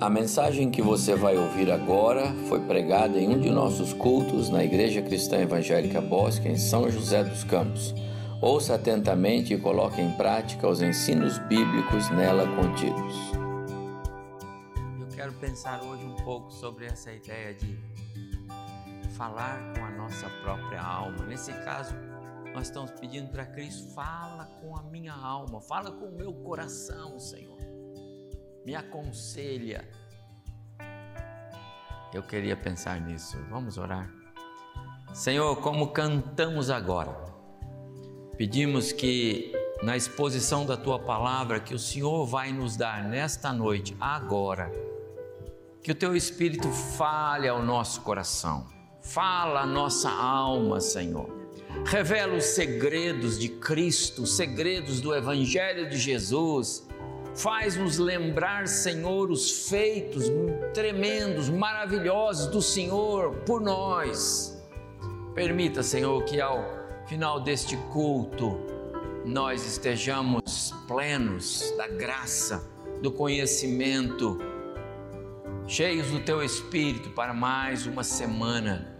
A mensagem que você vai ouvir agora foi pregada em um de nossos cultos na Igreja Cristã Evangélica Bosque, em São José dos Campos. Ouça atentamente e coloque em prática os ensinos bíblicos nela contidos. Eu quero pensar hoje um pouco sobre essa ideia de falar com a nossa própria alma. Nesse caso, nós estamos pedindo para Cristo: fala com a minha alma, fala com o meu coração, Senhor me aconselha. Eu queria pensar nisso. Vamos orar. Senhor, como cantamos agora, pedimos que na exposição da tua palavra que o Senhor vai nos dar nesta noite, agora, que o teu Espírito fale ao nosso coração, fala a nossa alma, Senhor. Revela os segredos de Cristo, os segredos do Evangelho de Jesus Faz-nos lembrar, Senhor, os feitos tremendos, maravilhosos do Senhor por nós. Permita, Senhor, que ao final deste culto nós estejamos plenos da graça, do conhecimento, cheios do Teu Espírito para mais uma semana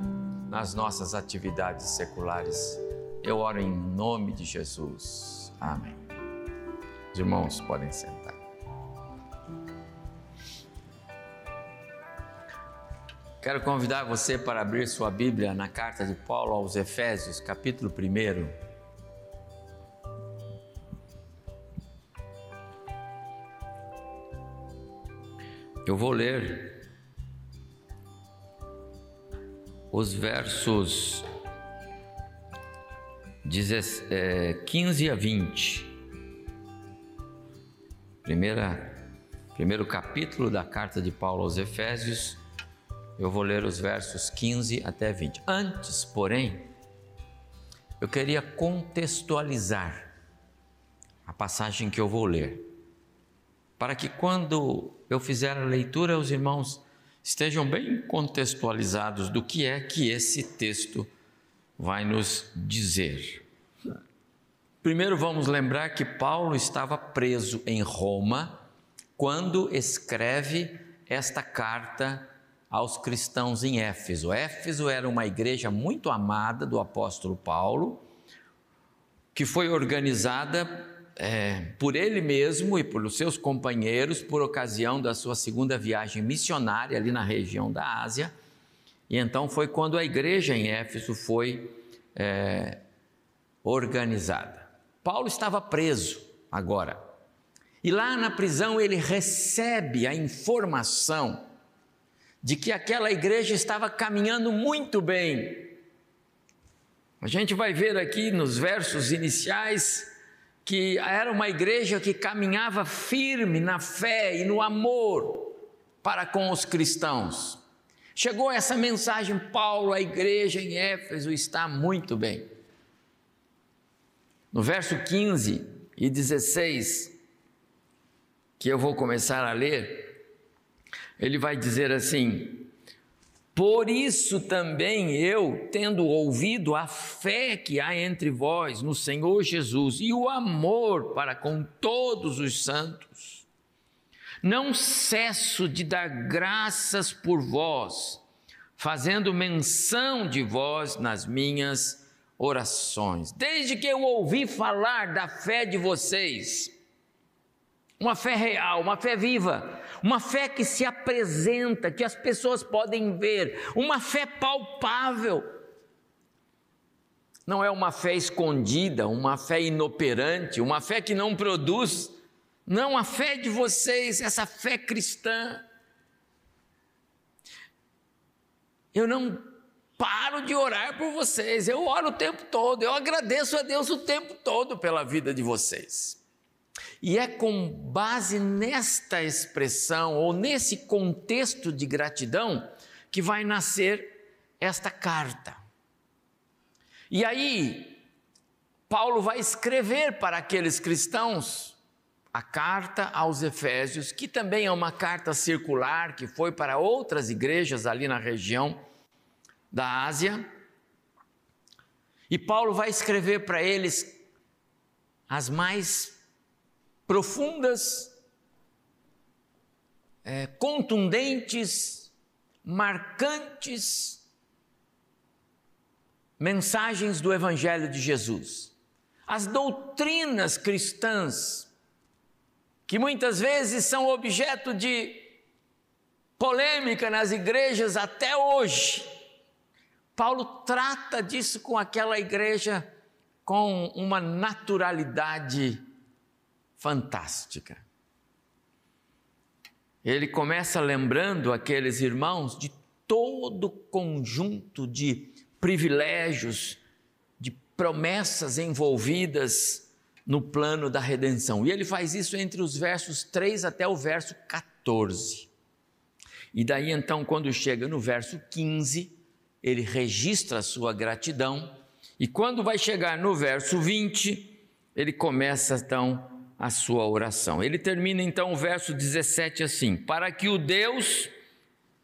nas nossas atividades seculares. Eu oro em nome de Jesus. Amém. Os irmãos podem sentar. Quero convidar você para abrir sua Bíblia na carta de Paulo aos Efésios, capítulo 1. Eu vou ler os versos 15 a 20. Primeira, primeiro capítulo da carta de Paulo aos Efésios, eu vou ler os versos 15 até 20. Antes, porém, eu queria contextualizar a passagem que eu vou ler, para que quando eu fizer a leitura, os irmãos estejam bem contextualizados do que é que esse texto vai nos dizer. Primeiro vamos lembrar que Paulo estava preso em Roma quando escreve esta carta aos cristãos em Éfeso. Éfeso era uma igreja muito amada do apóstolo Paulo, que foi organizada é, por ele mesmo e pelos seus companheiros por ocasião da sua segunda viagem missionária ali na região da Ásia. E então foi quando a igreja em Éfeso foi é, organizada. Paulo estava preso agora. E lá na prisão ele recebe a informação de que aquela igreja estava caminhando muito bem. A gente vai ver aqui nos versos iniciais que era uma igreja que caminhava firme na fé e no amor para com os cristãos. Chegou essa mensagem, Paulo, a igreja em Éfeso está muito bem. No verso 15 e 16, que eu vou começar a ler, ele vai dizer assim: Por isso também eu, tendo ouvido a fé que há entre vós no Senhor Jesus e o amor para com todos os santos, não cesso de dar graças por vós, fazendo menção de vós nas minhas orações. Desde que eu ouvi falar da fé de vocês, uma fé real, uma fé viva, uma fé que se apresenta, que as pessoas podem ver, uma fé palpável. Não é uma fé escondida, uma fé inoperante, uma fé que não produz. Não, a fé de vocês, essa fé cristã. Eu não paro de orar por vocês. Eu oro o tempo todo, eu agradeço a Deus o tempo todo pela vida de vocês. E é com base nesta expressão ou nesse contexto de gratidão que vai nascer esta carta. E aí, Paulo vai escrever para aqueles cristãos a carta aos Efésios, que também é uma carta circular que foi para outras igrejas ali na região da Ásia. E Paulo vai escrever para eles as mais profundas é, contundentes, marcantes mensagens do Evangelho de Jesus. As doutrinas cristãs, que muitas vezes são objeto de polêmica nas igrejas até hoje. Paulo trata disso com aquela igreja com uma naturalidade fantástica. Ele começa lembrando aqueles irmãos de todo o conjunto de privilégios, de promessas envolvidas no plano da redenção. E ele faz isso entre os versos 3 até o verso 14. E daí então, quando chega no verso 15, ele registra a sua gratidão, e quando vai chegar no verso 20, ele começa então a sua oração. Ele termina então o verso 17 assim: Para que o Deus,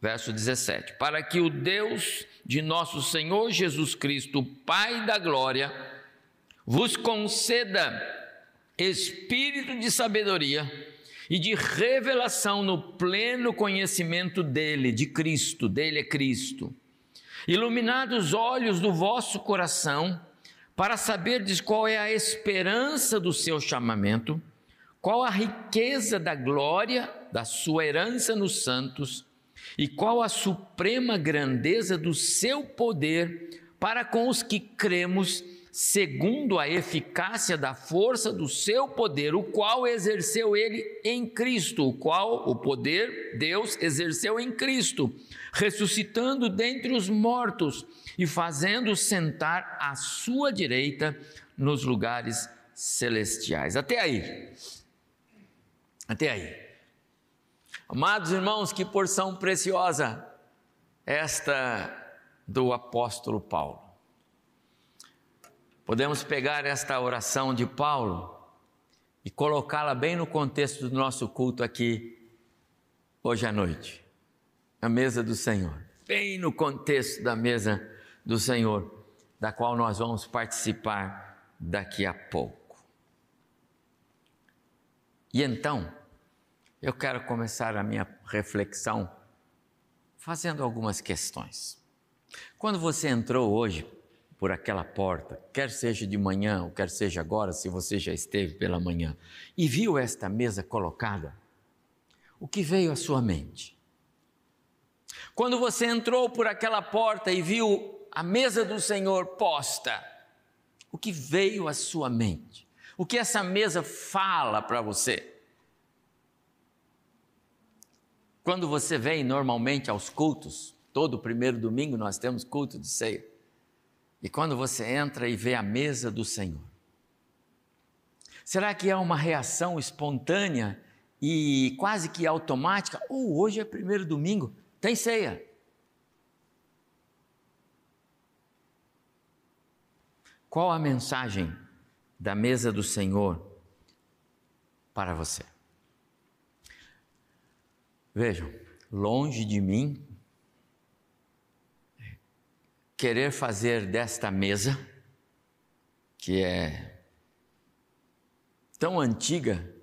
verso 17, para que o Deus de nosso Senhor Jesus Cristo, Pai da glória, vos conceda espírito de sabedoria e de revelação no pleno conhecimento dele, de Cristo, dele é Cristo. Iluminados os olhos do vosso coração, para saberdes qual é a esperança do seu chamamento, qual a riqueza da glória da sua herança nos santos e qual a suprema grandeza do seu poder para com os que cremos segundo a eficácia da força do seu poder, o qual exerceu ele em Cristo, o qual o poder Deus exerceu em Cristo, ressuscitando dentre os mortos e fazendo sentar à sua direita nos lugares celestiais. Até aí. Até aí. Amados irmãos, que porção preciosa esta do apóstolo Paulo. Podemos pegar esta oração de Paulo e colocá-la bem no contexto do nosso culto aqui hoje à noite, a mesa do Senhor, bem no contexto da mesa do Senhor, da qual nós vamos participar daqui a pouco. E então, eu quero começar a minha reflexão fazendo algumas questões. Quando você entrou hoje por aquela porta, quer seja de manhã ou quer seja agora, se você já esteve pela manhã, e viu esta mesa colocada, o que veio à sua mente? Quando você entrou por aquela porta e viu a mesa do Senhor posta, o que veio à sua mente? O que essa mesa fala para você? Quando você vem normalmente aos cultos, todo primeiro domingo nós temos culto de ceia. E quando você entra e vê a mesa do Senhor, será que é uma reação espontânea e quase que automática? Ou oh, hoje é primeiro domingo, tem ceia. Qual a mensagem da mesa do Senhor para você? Vejam, longe de mim querer fazer desta mesa, que é tão antiga,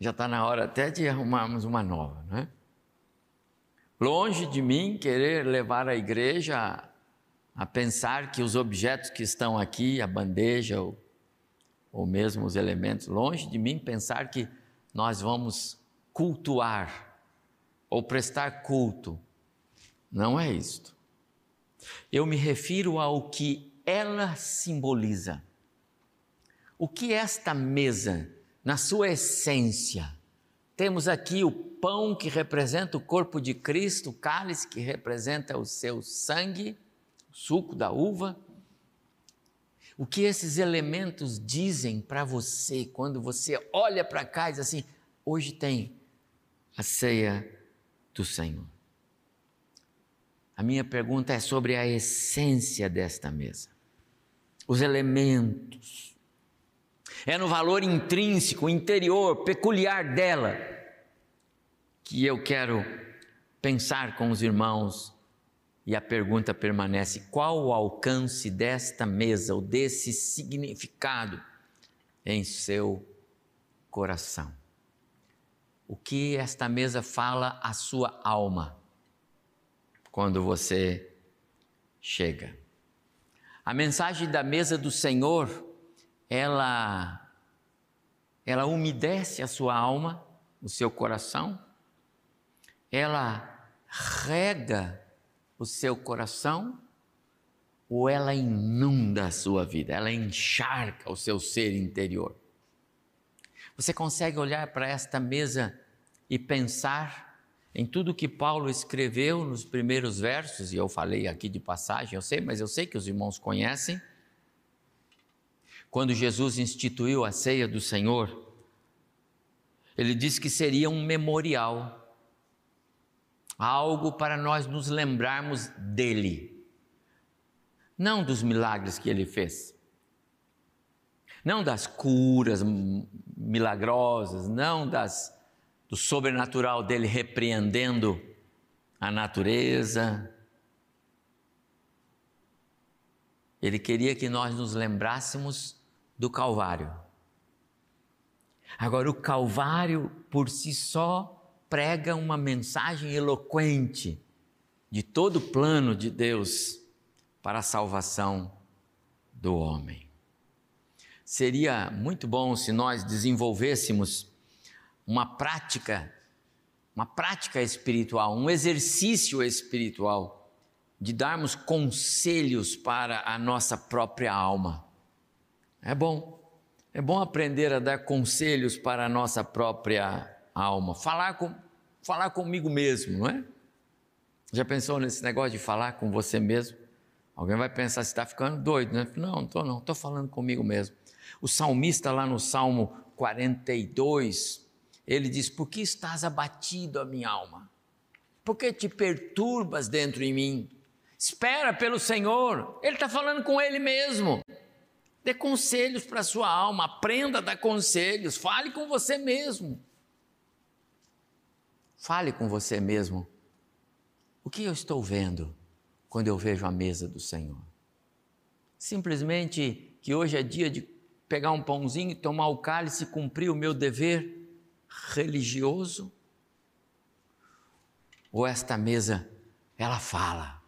já está na hora até de arrumarmos uma nova, não é? Longe de mim querer levar a igreja a, a pensar que os objetos que estão aqui, a bandeja ou, ou mesmo os elementos, longe de mim pensar que nós vamos cultuar ou prestar culto. Não é isto. Eu me refiro ao que ela simboliza. O que esta mesa, na sua essência, temos aqui o pão que representa o corpo de Cristo, o cálice que representa o seu sangue, o suco da uva. O que esses elementos dizem para você quando você olha para cá e diz assim: hoje tem a ceia do Senhor. A minha pergunta é sobre a essência desta mesa, os elementos. É no valor intrínseco, interior, peculiar dela, que eu quero pensar com os irmãos. E a pergunta permanece: qual o alcance desta mesa ou desse significado em seu coração? o que esta mesa fala à sua alma quando você chega. A mensagem da mesa do Senhor, ela ela umedece a sua alma, o seu coração, ela rega o seu coração ou ela inunda a sua vida, ela encharca o seu ser interior. Você consegue olhar para esta mesa e pensar em tudo que Paulo escreveu nos primeiros versos, e eu falei aqui de passagem, eu sei, mas eu sei que os irmãos conhecem. Quando Jesus instituiu a ceia do Senhor, ele disse que seria um memorial, algo para nós nos lembrarmos dele, não dos milagres que ele fez, não das curas milagrosas, não das do sobrenatural dele repreendendo a natureza. Ele queria que nós nos lembrássemos do Calvário. Agora, o Calvário por si só prega uma mensagem eloquente de todo o plano de Deus para a salvação do homem. Seria muito bom se nós desenvolvêssemos uma prática, uma prática espiritual, um exercício espiritual de darmos conselhos para a nossa própria alma. É bom, é bom aprender a dar conselhos para a nossa própria alma, falar, com, falar comigo mesmo, não é? Já pensou nesse negócio de falar com você mesmo? Alguém vai pensar, você está ficando doido, né? Não, não estou não, estou falando comigo mesmo. O salmista lá no Salmo 42, ele diz: Por que estás abatido a minha alma? Por que te perturbas dentro em mim? Espera pelo Senhor. Ele está falando com ele mesmo. Dê conselhos para a sua alma, aprenda a dar conselhos, fale com você mesmo. Fale com você mesmo. O que eu estou vendo quando eu vejo a mesa do Senhor? Simplesmente que hoje é dia de pegar um pãozinho, tomar o cálice cumprir o meu dever religioso? Ou esta mesa, ela fala?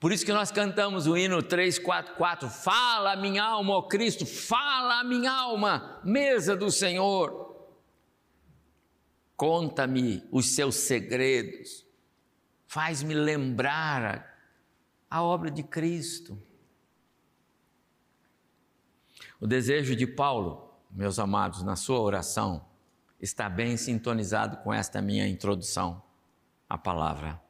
Por isso que nós cantamos o hino 344, fala minha alma, ó Cristo, fala minha alma, mesa do Senhor. Conta-me os seus segredos, faz-me lembrar a, a obra de Cristo. O desejo de Paulo, meus amados, na sua oração, está bem sintonizado com esta minha introdução à palavra.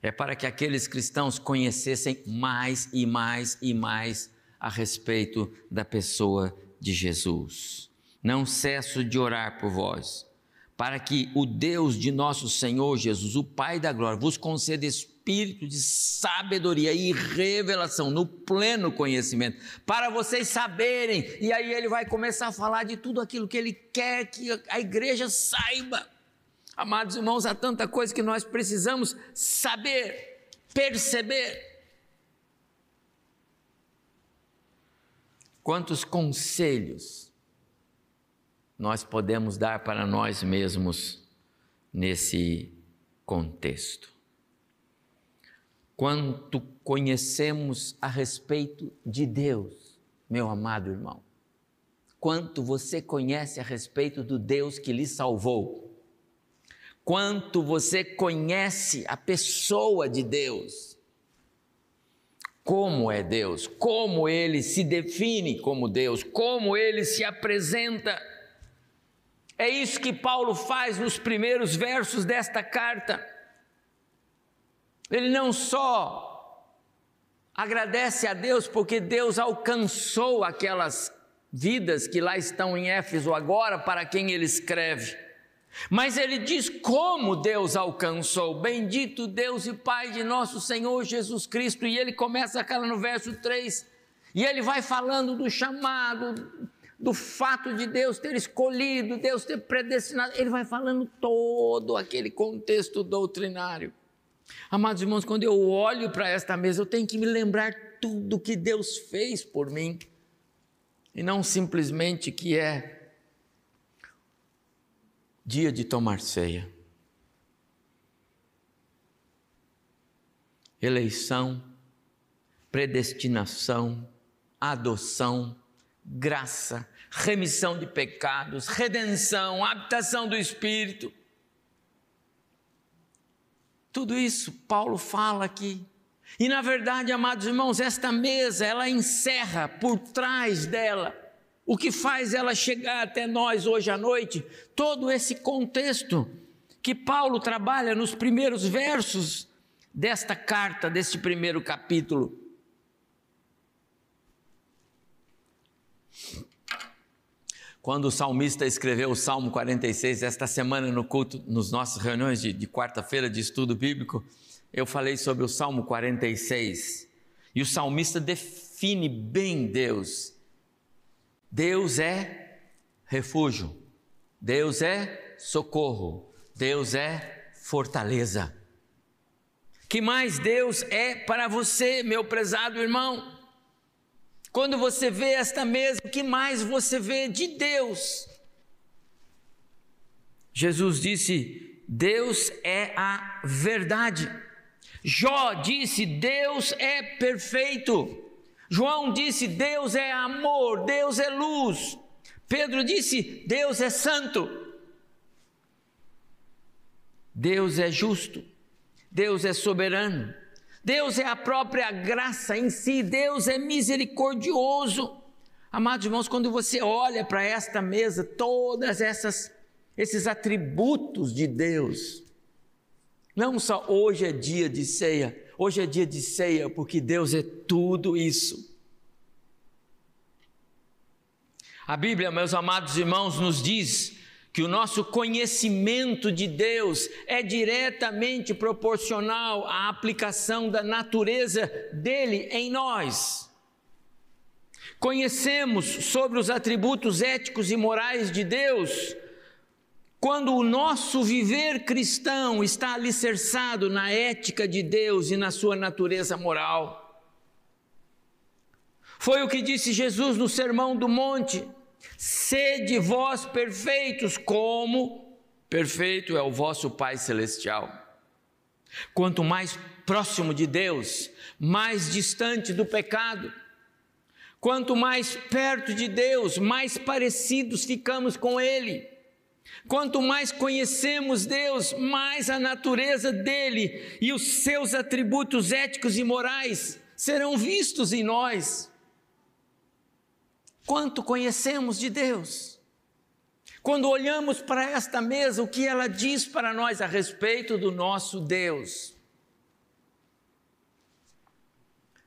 É para que aqueles cristãos conhecessem mais e mais e mais a respeito da pessoa de Jesus. Não cesso de orar por vós, para que o Deus de nosso Senhor Jesus, o Pai da glória, vos conceda espírito de sabedoria e revelação no pleno conhecimento, para vocês saberem. E aí ele vai começar a falar de tudo aquilo que ele quer que a igreja saiba. Amados irmãos, há tanta coisa que nós precisamos saber, perceber. Quantos conselhos nós podemos dar para nós mesmos nesse contexto? Quanto conhecemos a respeito de Deus, meu amado irmão. Quanto você conhece a respeito do Deus que lhe salvou. Quanto você conhece a pessoa de Deus. Como é Deus, como ele se define como Deus, como ele se apresenta. É isso que Paulo faz nos primeiros versos desta carta. Ele não só agradece a Deus porque Deus alcançou aquelas vidas que lá estão em Éfeso agora para quem ele escreve. Mas ele diz como Deus alcançou. Bendito Deus e Pai de nosso Senhor Jesus Cristo. E ele começa aquela no verso 3. E ele vai falando do chamado, do fato de Deus ter escolhido, Deus ter predestinado. Ele vai falando todo aquele contexto doutrinário. Amados irmãos, quando eu olho para esta mesa, eu tenho que me lembrar tudo que Deus fez por mim, e não simplesmente que é dia de tomar ceia. Eleição, predestinação, adoção, graça, remissão de pecados, redenção, habitação do Espírito. Tudo isso Paulo fala aqui. E na verdade, amados irmãos, esta mesa, ela encerra por trás dela o que faz ela chegar até nós hoje à noite, todo esse contexto que Paulo trabalha nos primeiros versos desta carta, deste primeiro capítulo. Quando o salmista escreveu o Salmo 46, esta semana no culto, nos nossas reuniões de, de quarta-feira de estudo bíblico, eu falei sobre o Salmo 46. E o salmista define bem Deus. Deus é refúgio, Deus é socorro, Deus é fortaleza. Que mais Deus é para você, meu prezado irmão? Quando você vê esta mesa, o que mais você vê de Deus? Jesus disse: Deus é a verdade. Jó disse: Deus é perfeito. João disse: Deus é amor, Deus é luz. Pedro disse: Deus é santo. Deus é justo. Deus é soberano. Deus é a própria graça em si. Deus é misericordioso. Amados irmãos, quando você olha para esta mesa, todas essas esses atributos de Deus, não só hoje é dia de ceia, hoje é dia de ceia porque Deus é tudo isso. A Bíblia, meus amados irmãos, nos diz que o nosso conhecimento de Deus é diretamente proporcional à aplicação da natureza dele em nós. Conhecemos sobre os atributos éticos e morais de Deus quando o nosso viver cristão está alicerçado na ética de Deus e na sua natureza moral. Foi o que disse Jesus no Sermão do Monte: sede vós perfeitos, como perfeito é o vosso Pai Celestial. Quanto mais próximo de Deus, mais distante do pecado. Quanto mais perto de Deus, mais parecidos ficamos com Ele. Quanto mais conhecemos Deus, mais a natureza dele e os seus atributos éticos e morais serão vistos em nós. Quanto conhecemos de Deus? Quando olhamos para esta mesa, o que ela diz para nós a respeito do nosso Deus?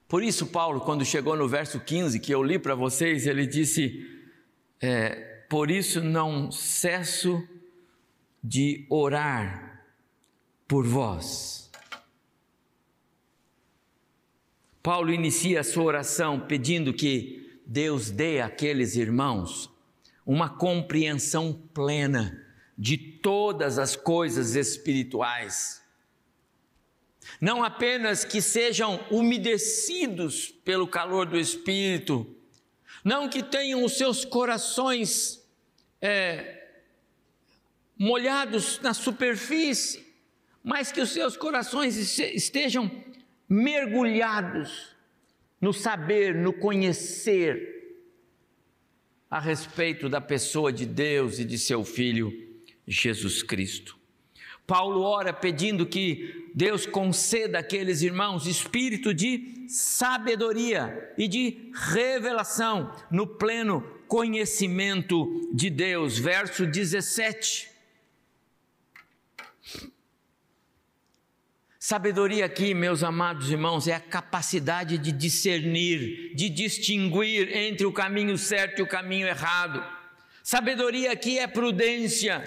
Por isso, Paulo, quando chegou no verso 15, que eu li para vocês, ele disse: é, por isso não cesso de orar por vós. Paulo inicia a sua oração pedindo que Deus dê àqueles irmãos uma compreensão plena de todas as coisas espirituais. Não apenas que sejam umedecidos pelo calor do Espírito, não que tenham os seus corações é, molhados na superfície, mas que os seus corações estejam mergulhados no saber, no conhecer a respeito da pessoa de Deus e de seu Filho Jesus Cristo. Paulo ora pedindo que Deus conceda àqueles irmãos espírito de sabedoria e de revelação no pleno conhecimento de Deus. Verso 17. Sabedoria aqui, meus amados irmãos, é a capacidade de discernir, de distinguir entre o caminho certo e o caminho errado. Sabedoria aqui é prudência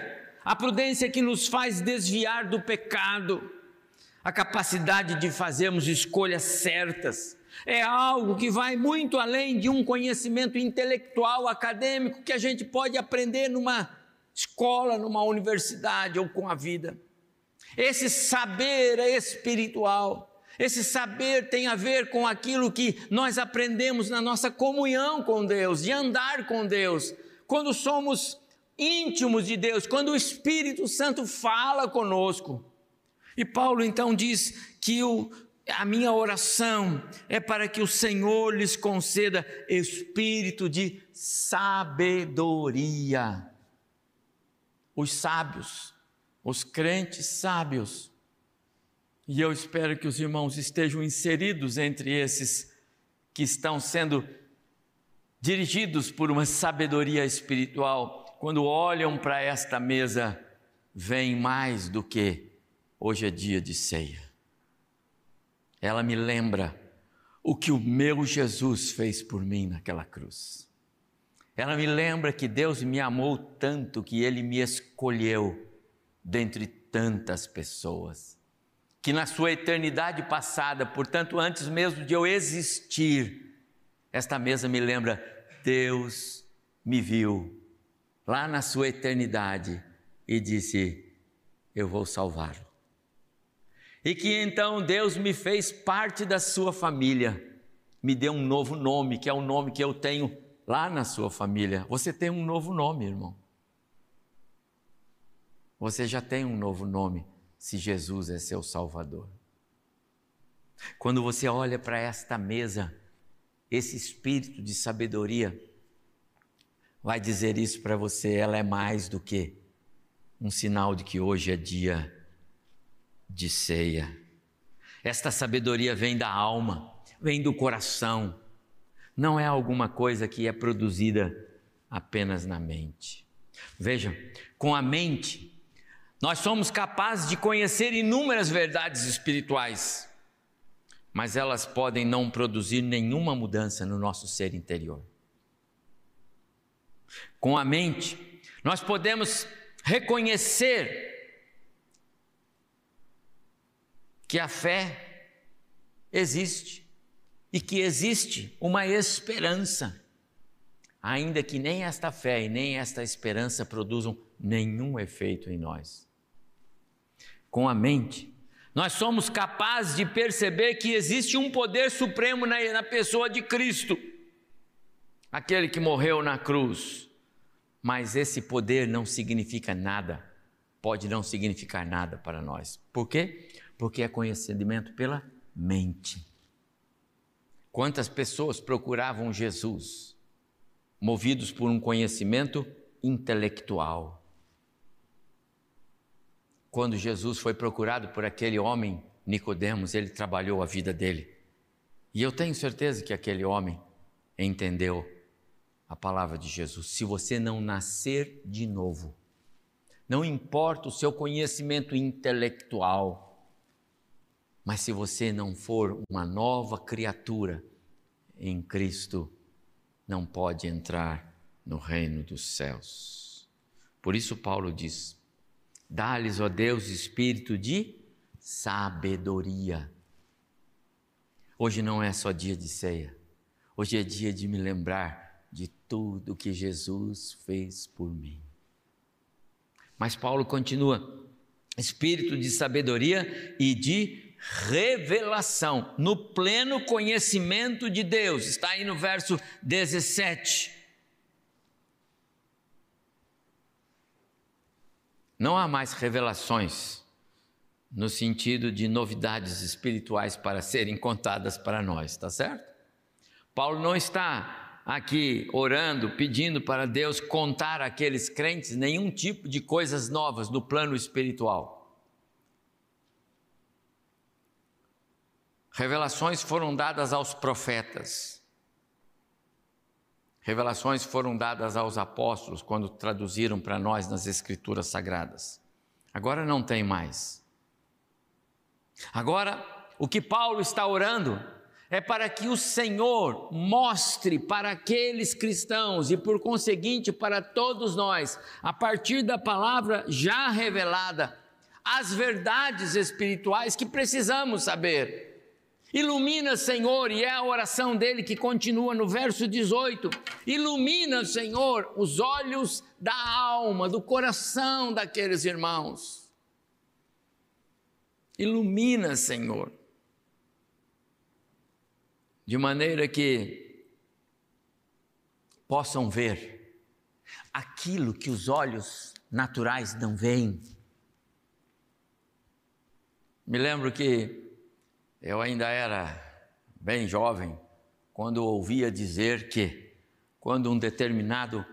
a prudência que nos faz desviar do pecado, a capacidade de fazermos escolhas certas. É algo que vai muito além de um conhecimento intelectual, acadêmico, que a gente pode aprender numa escola, numa universidade ou com a vida. Esse saber é espiritual. Esse saber tem a ver com aquilo que nós aprendemos na nossa comunhão com Deus, de andar com Deus. Quando somos íntimos de Deus, quando o Espírito Santo fala conosco. E Paulo então diz que o, a minha oração é para que o Senhor lhes conceda espírito de sabedoria. Os sábios, os crentes sábios, e eu espero que os irmãos estejam inseridos entre esses que estão sendo dirigidos por uma sabedoria espiritual. Quando olham para esta mesa, vem mais do que hoje é dia de ceia. Ela me lembra o que o meu Jesus fez por mim naquela cruz. Ela me lembra que Deus me amou tanto que Ele me escolheu dentre tantas pessoas que na sua eternidade passada, portanto, antes mesmo de eu existir, esta mesa me lembra: Deus me viu lá na sua eternidade e disse: Eu vou salvá-lo. E que então Deus me fez parte da sua família, me deu um novo nome, que é o nome que eu tenho lá na sua família. Você tem um novo nome, irmão. Você já tem um novo nome se Jesus é seu Salvador. Quando você olha para esta mesa, esse espírito de sabedoria vai dizer isso para você, ela é mais do que um sinal de que hoje é dia de ceia. Esta sabedoria vem da alma, vem do coração, não é alguma coisa que é produzida apenas na mente. Veja, com a mente nós somos capazes de conhecer inúmeras verdades espirituais, mas elas podem não produzir nenhuma mudança no nosso ser interior. Com a mente, nós podemos reconhecer que a fé existe e que existe uma esperança, ainda que nem esta fé e nem esta esperança produzam nenhum efeito em nós com a mente, nós somos capazes de perceber que existe um poder supremo na, na pessoa de Cristo, aquele que morreu na cruz. Mas esse poder não significa nada, pode não significar nada para nós. Por quê? Porque é conhecimento pela mente. Quantas pessoas procuravam Jesus, movidos por um conhecimento intelectual? Quando Jesus foi procurado por aquele homem, Nicodemos, ele trabalhou a vida dele. E eu tenho certeza que aquele homem entendeu a palavra de Jesus. Se você não nascer de novo, não importa o seu conhecimento intelectual, mas se você não for uma nova criatura em Cristo, não pode entrar no reino dos céus. Por isso Paulo diz: Dá-lhes, ó Deus, espírito de sabedoria. Hoje não é só dia de ceia, hoje é dia de me lembrar de tudo que Jesus fez por mim. Mas Paulo continua: espírito de sabedoria e de revelação, no pleno conhecimento de Deus. Está aí no verso 17. Não há mais revelações no sentido de novidades espirituais para serem contadas para nós, está certo? Paulo não está aqui orando, pedindo para Deus contar àqueles crentes nenhum tipo de coisas novas no plano espiritual. Revelações foram dadas aos profetas. Revelações foram dadas aos apóstolos quando traduziram para nós nas Escrituras Sagradas. Agora não tem mais. Agora, o que Paulo está orando é para que o Senhor mostre para aqueles cristãos e, por conseguinte, para todos nós, a partir da palavra já revelada, as verdades espirituais que precisamos saber Ilumina, Senhor, e é a oração dele que continua no verso 18. Ilumina, Senhor, os olhos da alma, do coração daqueles irmãos. Ilumina, Senhor, de maneira que possam ver aquilo que os olhos naturais não veem. Me lembro que eu ainda era bem jovem quando ouvia dizer que quando um determinado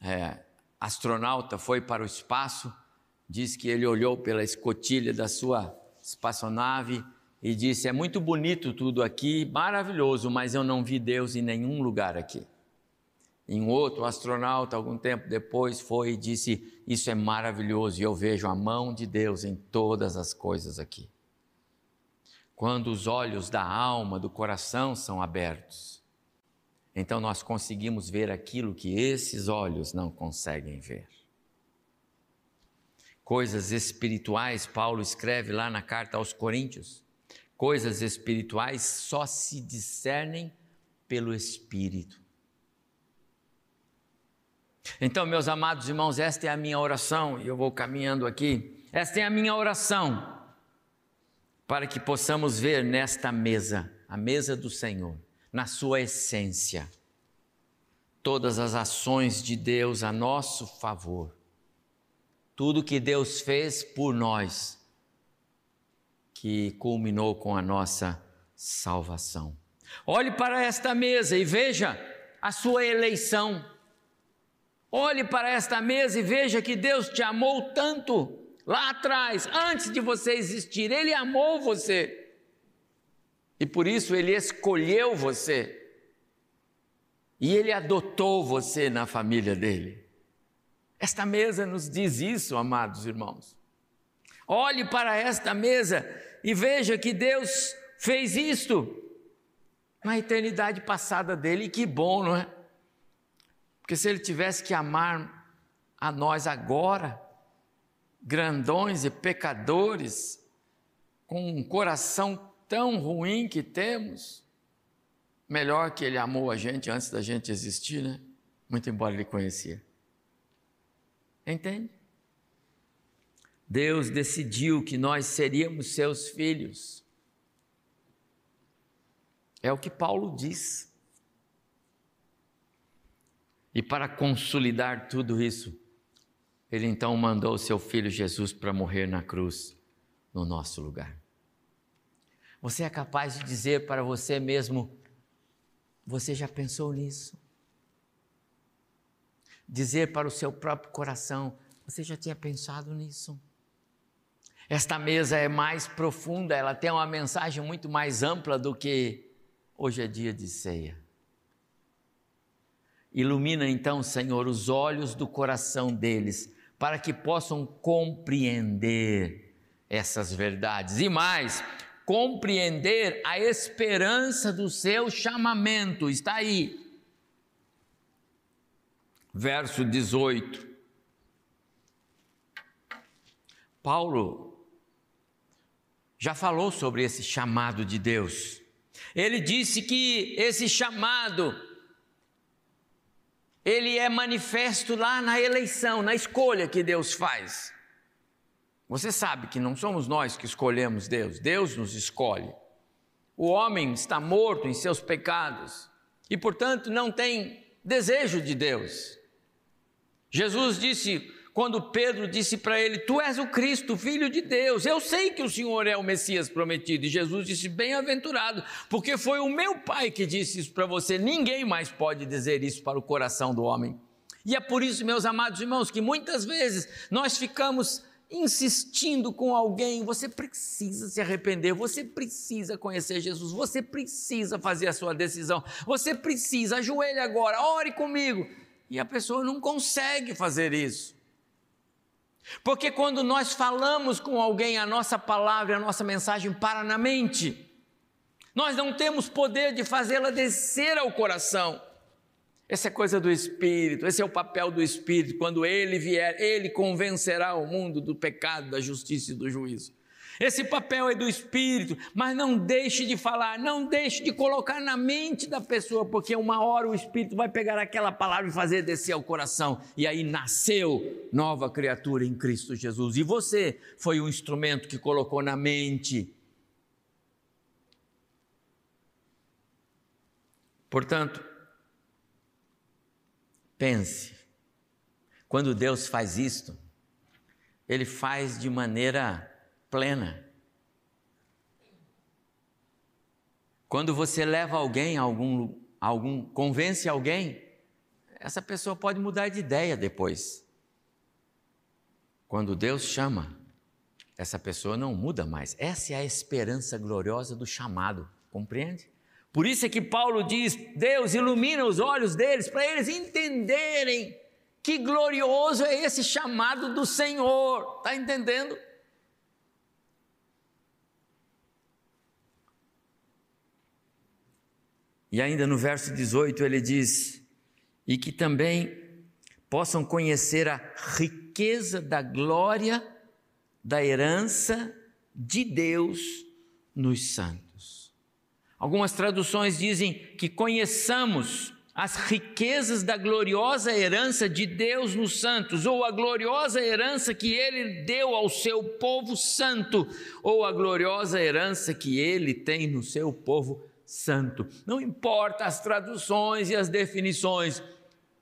é, astronauta foi para o espaço, diz que ele olhou pela escotilha da sua espaçonave e disse: É muito bonito tudo aqui, maravilhoso, mas eu não vi Deus em nenhum lugar aqui. Em um outro astronauta, algum tempo depois, foi e disse: Isso é maravilhoso e eu vejo a mão de Deus em todas as coisas aqui. Quando os olhos da alma, do coração são abertos, então nós conseguimos ver aquilo que esses olhos não conseguem ver. Coisas espirituais, Paulo escreve lá na carta aos Coríntios coisas espirituais só se discernem pelo Espírito. Então, meus amados irmãos, esta é a minha oração, e eu vou caminhando aqui. Esta é a minha oração, para que possamos ver nesta mesa, a mesa do Senhor, na sua essência, todas as ações de Deus a nosso favor, tudo que Deus fez por nós que culminou com a nossa salvação. Olhe para esta mesa e veja a sua eleição. Olhe para esta mesa e veja que Deus te amou tanto lá atrás, antes de você existir. Ele amou você. E por isso ele escolheu você. E ele adotou você na família dele. Esta mesa nos diz isso, amados irmãos. Olhe para esta mesa e veja que Deus fez isto na eternidade passada dele, e que bom, não é? Porque se ele tivesse que amar a nós agora, grandões e pecadores, com um coração tão ruim que temos, melhor que ele amou a gente antes da gente existir, né? Muito embora ele conhecia. Entende? Deus decidiu que nós seríamos seus filhos. É o que Paulo diz. E para consolidar tudo isso, ele então mandou o seu filho Jesus para morrer na cruz no nosso lugar. Você é capaz de dizer para você mesmo: Você já pensou nisso? Dizer para o seu próprio coração: Você já tinha pensado nisso? Esta mesa é mais profunda, ela tem uma mensagem muito mais ampla do que hoje é dia de ceia. Ilumina então, Senhor, os olhos do coração deles, para que possam compreender essas verdades. E mais, compreender a esperança do seu chamamento. Está aí. Verso 18. Paulo já falou sobre esse chamado de Deus. Ele disse que esse chamado ele é manifesto lá na eleição, na escolha que Deus faz. Você sabe que não somos nós que escolhemos Deus, Deus nos escolhe. O homem está morto em seus pecados e, portanto, não tem desejo de Deus. Jesus disse: quando Pedro disse para ele: Tu és o Cristo, filho de Deus. Eu sei que o Senhor é o Messias prometido. E Jesus disse: Bem-aventurado, porque foi o meu Pai que disse isso para você. Ninguém mais pode dizer isso para o coração do homem. E é por isso, meus amados irmãos, que muitas vezes nós ficamos insistindo com alguém, você precisa se arrepender, você precisa conhecer Jesus, você precisa fazer a sua decisão, você precisa, ajoelhe agora, ore comigo. E a pessoa não consegue fazer isso. Porque quando nós falamos com alguém, a nossa palavra, a nossa mensagem para na mente. Nós não temos poder de fazê-la descer ao coração. Essa é coisa do Espírito, esse é o papel do Espírito. Quando ele vier, ele convencerá o mundo do pecado, da justiça e do juízo. Esse papel é do Espírito, mas não deixe de falar, não deixe de colocar na mente da pessoa, porque uma hora o Espírito vai pegar aquela palavra e fazer descer ao coração, e aí nasceu nova criatura em Cristo Jesus. E você foi o instrumento que colocou na mente. Portanto, pense Quando Deus faz isto, Ele faz de maneira plena. Quando você leva alguém a algum, algum convence alguém, essa pessoa pode mudar de ideia depois. Quando Deus chama, essa pessoa não muda mais. Essa é a esperança gloriosa do chamado, compreende? Por isso é que Paulo diz: Deus ilumina os olhos deles para eles entenderem que glorioso é esse chamado do Senhor. Está entendendo? E ainda no verso 18 ele diz: E que também possam conhecer a riqueza da glória da herança de Deus nos santos. Algumas traduções dizem que conheçamos as riquezas da gloriosa herança de Deus nos santos, ou a gloriosa herança que ele deu ao seu povo santo, ou a gloriosa herança que ele tem no seu povo santo. Não importa as traduções e as definições,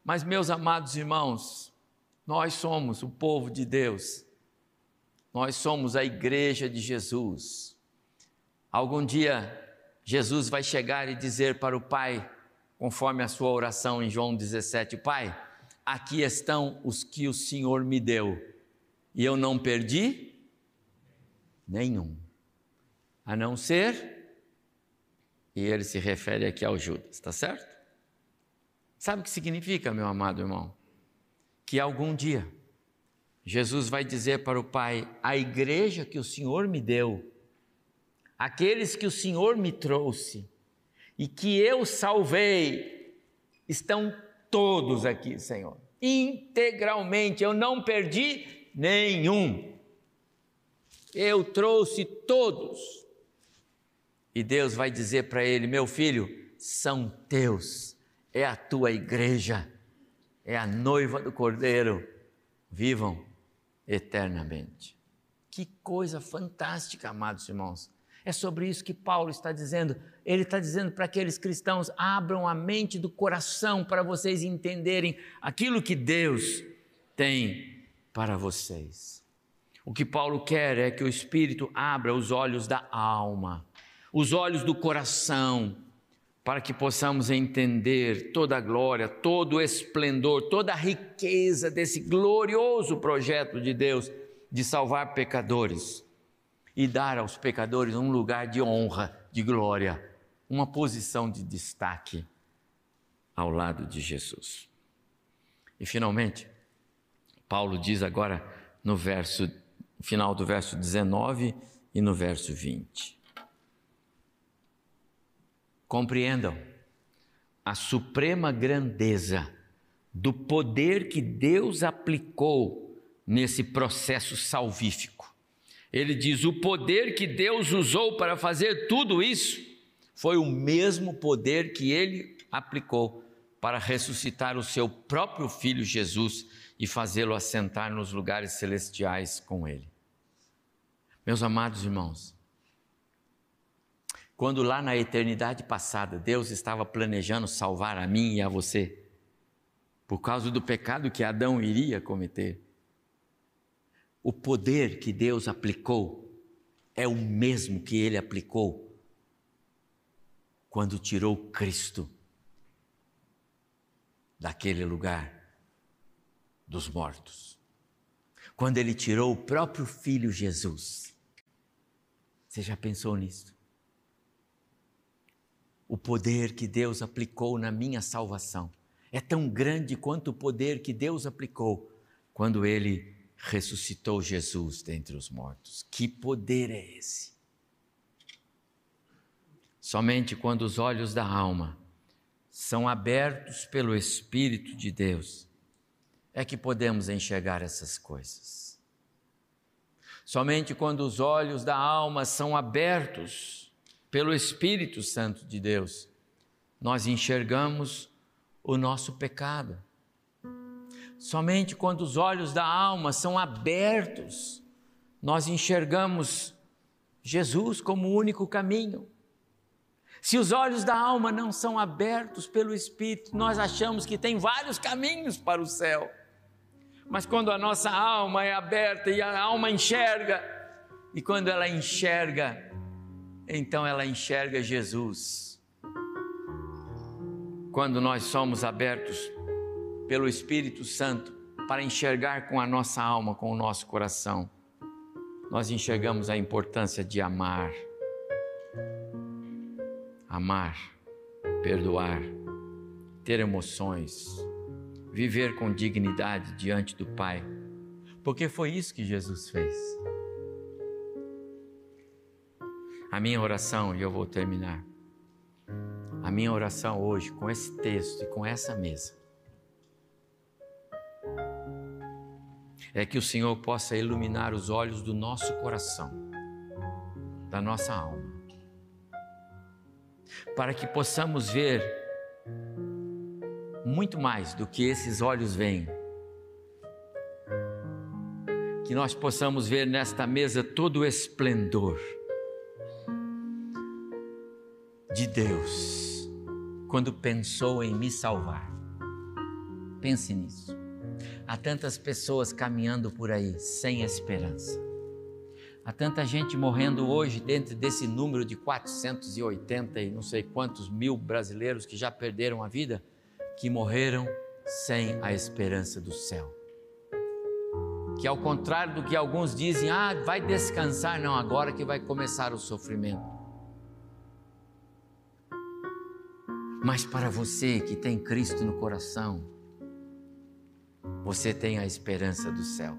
mas, meus amados irmãos, nós somos o povo de Deus, nós somos a igreja de Jesus. Algum dia, Jesus vai chegar e dizer para o Pai, conforme a sua oração em João 17: Pai, aqui estão os que o Senhor me deu, e eu não perdi nenhum, a não ser, e ele se refere aqui ao Judas, está certo? Sabe o que significa, meu amado irmão? Que algum dia Jesus vai dizer para o Pai: a igreja que o Senhor me deu, aqueles que o Senhor me trouxe, e que eu salvei, estão todos aqui, Senhor. Integralmente, eu não perdi nenhum. Eu trouxe todos. E Deus vai dizer para ele: Meu filho, são teus, é a tua igreja, é a noiva do cordeiro. Vivam eternamente. Que coisa fantástica, amados irmãos. É sobre isso que Paulo está dizendo. Ele está dizendo para aqueles cristãos: abram a mente do coração para vocês entenderem aquilo que Deus tem para vocês. O que Paulo quer é que o Espírito abra os olhos da alma, os olhos do coração, para que possamos entender toda a glória, todo o esplendor, toda a riqueza desse glorioso projeto de Deus de salvar pecadores e dar aos pecadores um lugar de honra, de glória, uma posição de destaque ao lado de Jesus. E finalmente, Paulo diz agora no verso final do verso 19 e no verso 20. Compreendam a suprema grandeza do poder que Deus aplicou nesse processo salvífico. Ele diz: o poder que Deus usou para fazer tudo isso foi o mesmo poder que ele aplicou para ressuscitar o seu próprio filho Jesus e fazê-lo assentar nos lugares celestiais com ele. Meus amados irmãos, quando lá na eternidade passada Deus estava planejando salvar a mim e a você, por causa do pecado que Adão iria cometer, o poder que Deus aplicou é o mesmo que ele aplicou quando tirou Cristo daquele lugar dos mortos. Quando ele tirou o próprio filho Jesus. Você já pensou nisso? O poder que Deus aplicou na minha salvação é tão grande quanto o poder que Deus aplicou quando ele ressuscitou Jesus dentre os mortos. Que poder é esse? Somente quando os olhos da alma são abertos pelo Espírito de Deus é que podemos enxergar essas coisas. Somente quando os olhos da alma são abertos pelo Espírito Santo de Deus, nós enxergamos o nosso pecado Somente quando os olhos da alma são abertos, nós enxergamos Jesus como o único caminho. Se os olhos da alma não são abertos pelo Espírito, nós achamos que tem vários caminhos para o céu. Mas quando a nossa alma é aberta e a alma enxerga, e quando ela enxerga, então ela enxerga Jesus. Quando nós somos abertos pelo Espírito Santo para enxergar com a nossa alma, com o nosso coração, nós enxergamos a importância de amar. Amar, perdoar, ter emoções, viver com dignidade diante do Pai, porque foi isso que Jesus fez. A minha oração, e eu vou terminar, a minha oração hoje com esse texto e com essa mesa, é que o Senhor possa iluminar os olhos do nosso coração, da nossa alma, para que possamos ver muito mais do que esses olhos veem. Que nós possamos ver nesta mesa todo o esplendor de Deus quando pensou em me salvar. Pense nisso. Há tantas pessoas caminhando por aí sem esperança. Há tanta gente morrendo hoje dentro desse número de 480 e não sei quantos mil brasileiros que já perderam a vida que morreram sem a esperança do céu. Que ao contrário do que alguns dizem, ah, vai descansar, não, agora que vai começar o sofrimento. Mas para você que tem Cristo no coração, você tem a esperança do céu.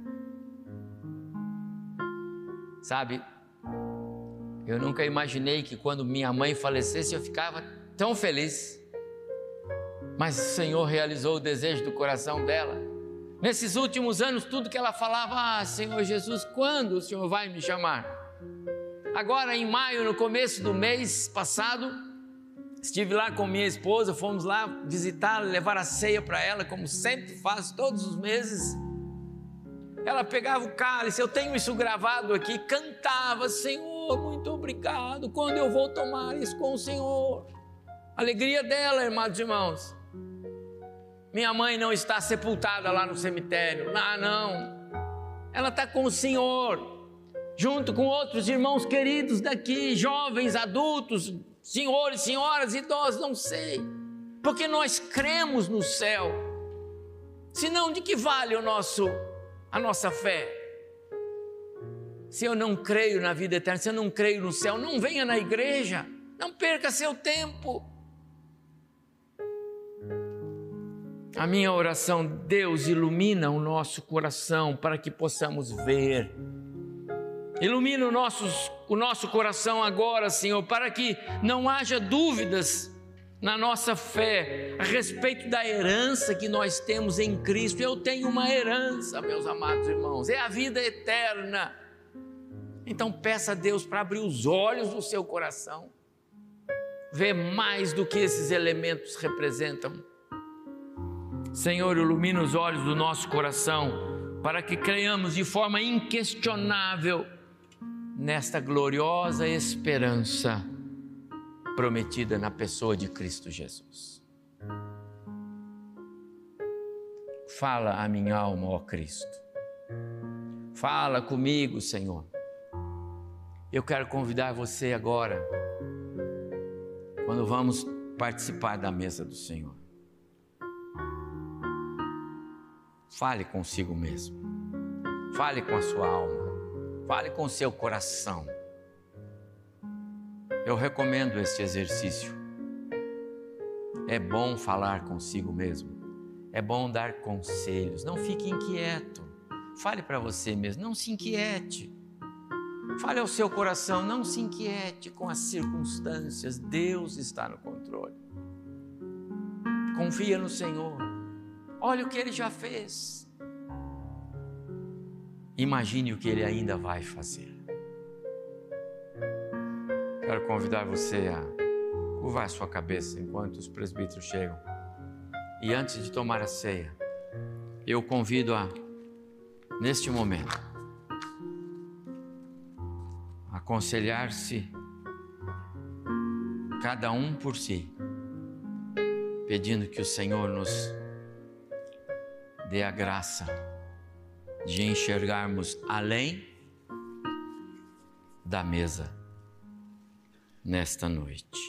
Sabe, eu nunca imaginei que quando minha mãe falecesse eu ficava tão feliz. Mas o Senhor realizou o desejo do coração dela. Nesses últimos anos, tudo que ela falava, ah, Senhor Jesus, quando o Senhor vai me chamar? Agora, em maio, no começo do mês passado, estive lá com minha esposa, fomos lá visitá-la, levar a ceia para ela, como sempre faço todos os meses. Ela pegava o cálice, eu tenho isso gravado aqui, cantava, Senhor, muito obrigado, quando eu vou tomar isso com o Senhor. Alegria dela, irmãos e irmãos. Minha mãe não está sepultada lá no cemitério. Ah, não. Ela está com o Senhor, junto com outros irmãos queridos daqui, jovens, adultos, senhores, senhoras, idosos, não sei. Porque nós cremos no céu. Senão, de que vale o nosso, a nossa fé? Se eu não creio na vida eterna, se eu não creio no céu, não venha na igreja, não perca seu tempo. A minha oração, Deus, ilumina o nosso coração para que possamos ver. Ilumina o nosso, o nosso coração agora, Senhor, para que não haja dúvidas na nossa fé a respeito da herança que nós temos em Cristo. Eu tenho uma herança, meus amados irmãos, é a vida eterna. Então peça a Deus para abrir os olhos do seu coração, ver mais do que esses elementos representam Senhor, ilumina os olhos do nosso coração para que creiamos de forma inquestionável nesta gloriosa esperança prometida na pessoa de Cristo Jesus. Fala a minha alma, ó Cristo. Fala comigo, Senhor. Eu quero convidar você agora, quando vamos participar da mesa do Senhor. Fale consigo mesmo. Fale com a sua alma. Fale com o seu coração. Eu recomendo este exercício. É bom falar consigo mesmo. É bom dar conselhos. Não fique inquieto. Fale para você mesmo. Não se inquiete. Fale ao seu coração. Não se inquiete com as circunstâncias. Deus está no controle. Confia no Senhor. Olha o que ele já fez. Imagine o que ele ainda vai fazer. Quero convidar você a curvar a sua cabeça enquanto os presbíteros chegam. E antes de tomar a ceia, eu convido a, neste momento, aconselhar-se cada um por si, pedindo que o Senhor nos dê a graça de enxergarmos além da mesa nesta noite.